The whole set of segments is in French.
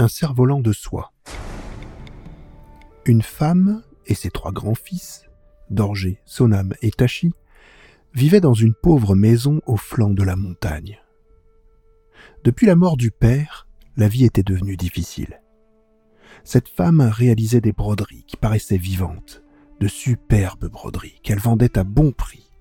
Un cerf-volant de soie. Une femme et ses trois grands-fils, Dorgé, Sonam et Tachi, vivaient dans une pauvre maison au flanc de la montagne. Depuis la mort du père, la vie était devenue difficile. Cette femme réalisait des broderies qui paraissaient vivantes, de superbes broderies qu'elle vendait à bon prix.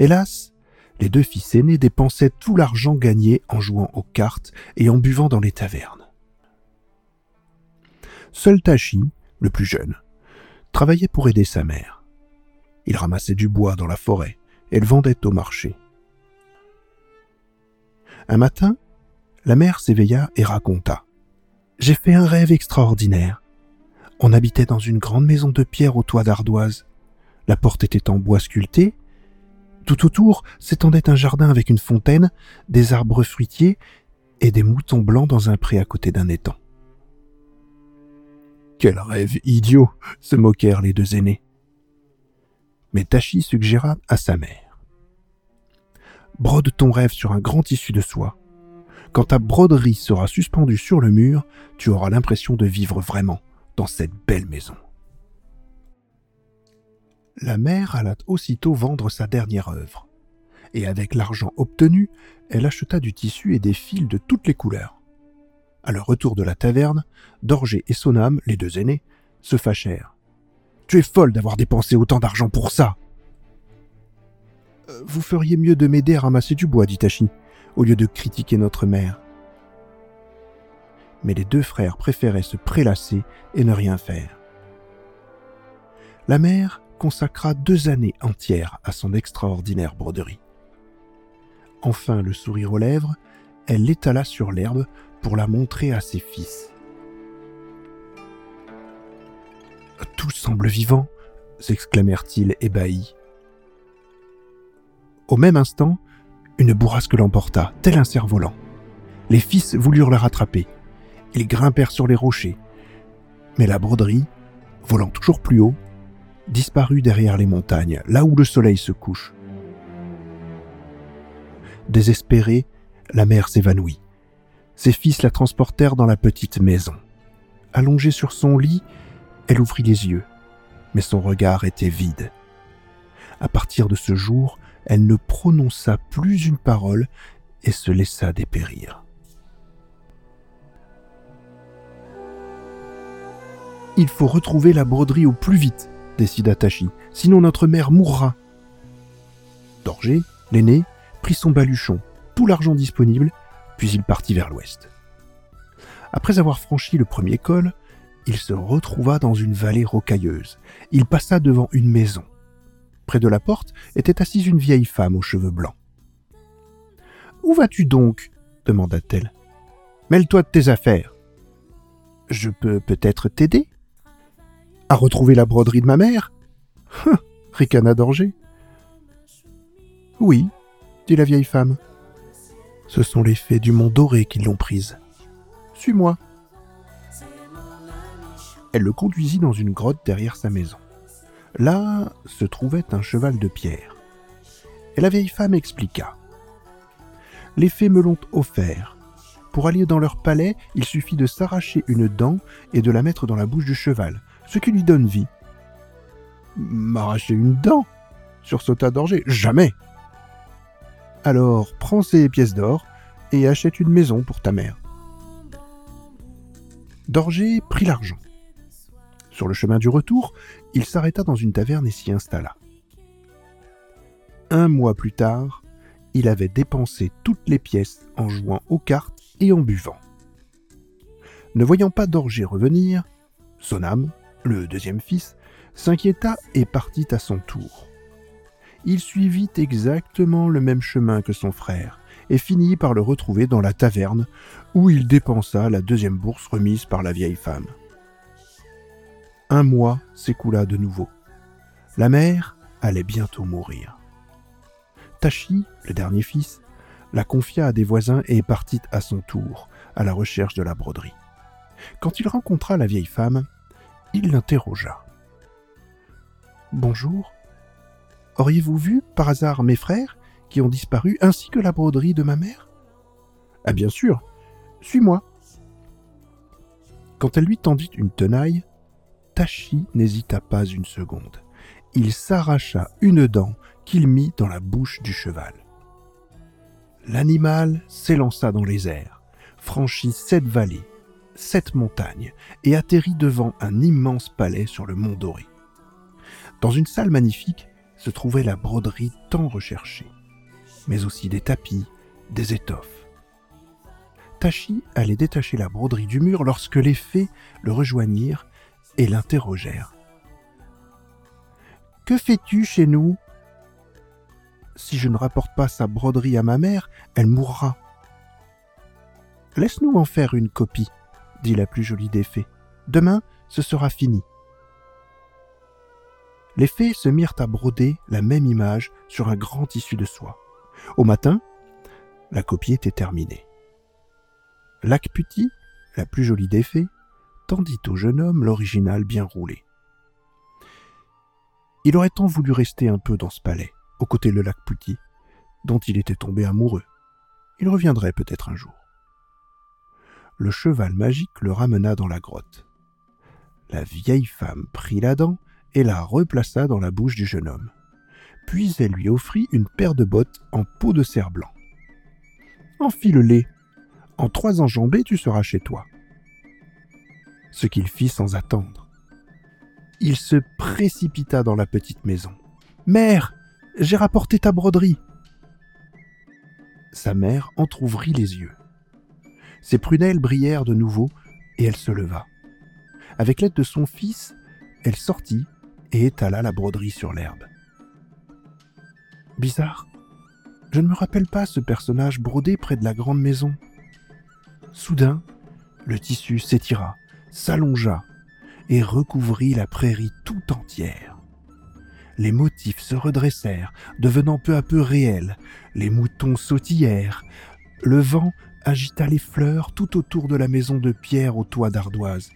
Hélas, les deux fils aînés dépensaient tout l'argent gagné en jouant aux cartes et en buvant dans les tavernes. Seul Tachi, le plus jeune, travaillait pour aider sa mère. Il ramassait du bois dans la forêt et le vendait au marché. Un matin, la mère s'éveilla et raconta. J'ai fait un rêve extraordinaire. On habitait dans une grande maison de pierre au toit d'ardoise. La porte était en bois sculpté. Tout autour s'étendait un jardin avec une fontaine, des arbres fruitiers et des moutons blancs dans un pré à côté d'un étang. Quel rêve idiot se moquèrent les deux aînés. Mais Tachi suggéra à sa mère. Brode ton rêve sur un grand tissu de soie. Quand ta broderie sera suspendue sur le mur, tu auras l'impression de vivre vraiment dans cette belle maison. La mère alla aussitôt vendre sa dernière œuvre, et avec l'argent obtenu, elle acheta du tissu et des fils de toutes les couleurs. À leur retour de la taverne, Dorgé et Sonam, les deux aînés, se fâchèrent. Tu es folle d'avoir dépensé autant d'argent pour ça. Euh, vous feriez mieux de m'aider à ramasser du bois, dit Tachi, au lieu de critiquer notre mère mais les deux frères préféraient se prélasser et ne rien faire. La mère consacra deux années entières à son extraordinaire broderie. Enfin, le sourire aux lèvres, elle l'étala sur l'herbe pour la montrer à ses fils. Tout semble vivant, s'exclamèrent-ils ébahis. Au même instant, une bourrasque l'emporta, tel un cerf-volant. Les fils voulurent la rattraper, ils grimpèrent sur les rochers. Mais la broderie, volant toujours plus haut, disparut derrière les montagnes, là où le soleil se couche. Désespérée, la mère s'évanouit. Ses fils la transportèrent dans la petite maison. Allongée sur son lit, elle ouvrit les yeux, mais son regard était vide. À partir de ce jour, elle ne prononça plus une parole et se laissa dépérir. Il faut retrouver la broderie au plus vite, décida Tachi, sinon notre mère mourra. Dorgé, l'aîné, prit son baluchon, tout l'argent disponible, puis il partit vers l'ouest. Après avoir franchi le premier col, il se retrouva dans une vallée rocailleuse. Il passa devant une maison. Près de la porte était assise une vieille femme aux cheveux blancs. Où vas-tu donc? demanda-t-elle. Mêle-toi de tes affaires. Je peux peut-être t'aider? À retrouver la broderie de ma mère hein, ricana Dorgé. Oui, dit la vieille femme. Ce sont les fées du mont doré qui l'ont prise. Suis-moi. Elle le conduisit dans une grotte derrière sa maison. Là se trouvait un cheval de pierre. Et la vieille femme expliqua. Les fées me l'ont offert. Pour aller dans leur palais, il suffit de s'arracher une dent et de la mettre dans la bouche du cheval ce qui lui donne vie. M'arracher une dent sursauta Dorgé. Jamais Alors prends ces pièces d'or et achète une maison pour ta mère. Dorgé prit l'argent. Sur le chemin du retour, il s'arrêta dans une taverne et s'y installa. Un mois plus tard, il avait dépensé toutes les pièces en jouant aux cartes et en buvant. Ne voyant pas Dorgé revenir, son âme, le deuxième fils, s'inquiéta et partit à son tour. Il suivit exactement le même chemin que son frère et finit par le retrouver dans la taverne où il dépensa la deuxième bourse remise par la vieille femme. Un mois s'écoula de nouveau. La mère allait bientôt mourir. Tachi, le dernier fils, la confia à des voisins et partit à son tour à la recherche de la broderie. Quand il rencontra la vieille femme, il l'interrogea. Bonjour. Auriez-vous vu, par hasard, mes frères, qui ont disparu, ainsi que la broderie de ma mère? Ah bien sûr. Suis-moi. Quand elle lui tendit une tenaille, Tachi n'hésita pas une seconde. Il s'arracha une dent qu'il mit dans la bouche du cheval. L'animal s'élança dans les airs, franchit sept vallées, sept montagnes et atterrit devant un immense palais sur le mont Doré. Dans une salle magnifique se trouvait la broderie tant recherchée, mais aussi des tapis, des étoffes. Tachi allait détacher la broderie du mur lorsque les fées le rejoignirent et l'interrogèrent. Que fais-tu chez nous Si je ne rapporte pas sa broderie à ma mère, elle mourra. Laisse-nous en faire une copie, dit la plus jolie des fées. Demain, ce sera fini. Les fées se mirent à broder la même image sur un grand tissu de soie. Au matin, la copie était terminée. Lacputi, la plus jolie des fées, tendit au jeune homme l'original bien roulé. Il aurait tant voulu rester un peu dans ce palais, aux côtés de Lacputi, dont il était tombé amoureux. Il reviendrait peut-être un jour. Le cheval magique le ramena dans la grotte. La vieille femme prit la dent et la replaça dans la bouche du jeune homme. Puis elle lui offrit une paire de bottes en peau de cerf blanc. Enfile-les. En trois enjambées, tu seras chez toi. Ce qu'il fit sans attendre. Il se précipita dans la petite maison. Mère, j'ai rapporté ta broderie. Sa mère entr'ouvrit les yeux. Ses prunelles brillèrent de nouveau et elle se leva. Avec l'aide de son fils, elle sortit et étala la broderie sur l'herbe. Bizarre. Je ne me rappelle pas ce personnage brodé près de la grande maison. Soudain, le tissu s'étira, s'allongea et recouvrit la prairie tout entière. Les motifs se redressèrent, devenant peu à peu réels, les moutons sautillèrent, le vent agita les fleurs tout autour de la maison de pierre au toit d'ardoise.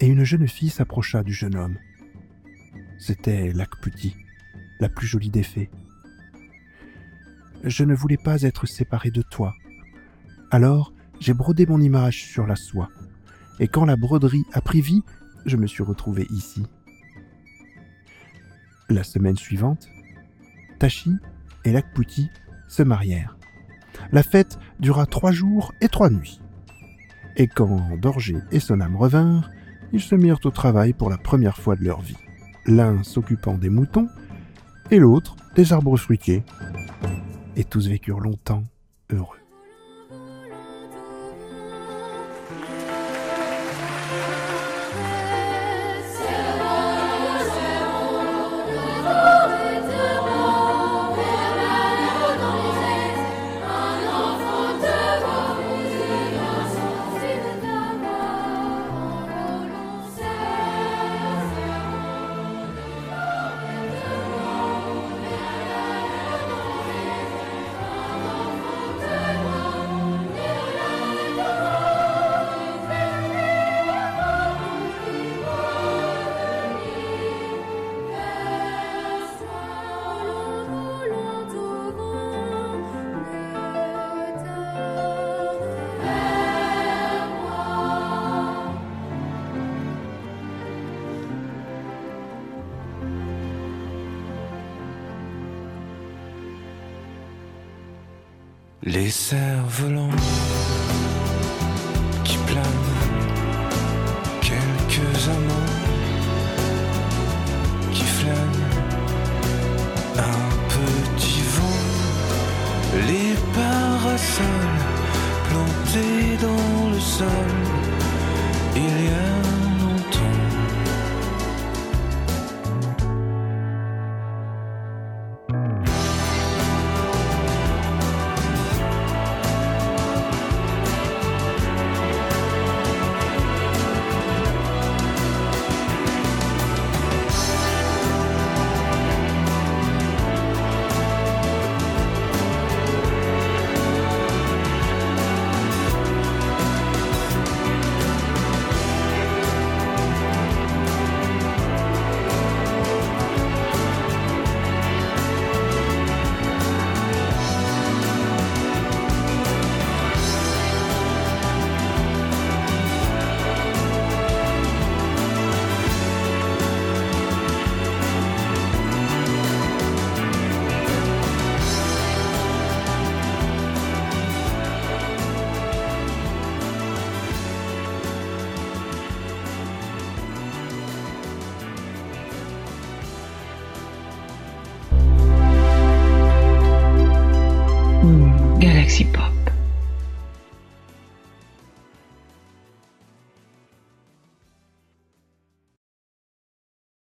Et une jeune fille s'approcha du jeune homme. C'était Lacputi, la plus jolie des fées. Je ne voulais pas être séparée de toi. Alors, j'ai brodé mon image sur la soie. Et quand la broderie a pris vie, je me suis retrouvé ici. La semaine suivante, Tachi et Lacputi se marièrent. La fête dura trois jours et trois nuits. Et quand Dorgé et son âme revinrent, ils se mirent au travail pour la première fois de leur vie l'un s'occupant des moutons et l'autre des arbres fruitiers. Et tous vécurent longtemps heureux. Les cerfs-volants qui planent, quelques amants qui flânent, un petit vent, les parasols plantés dans le sol, il y a Pop.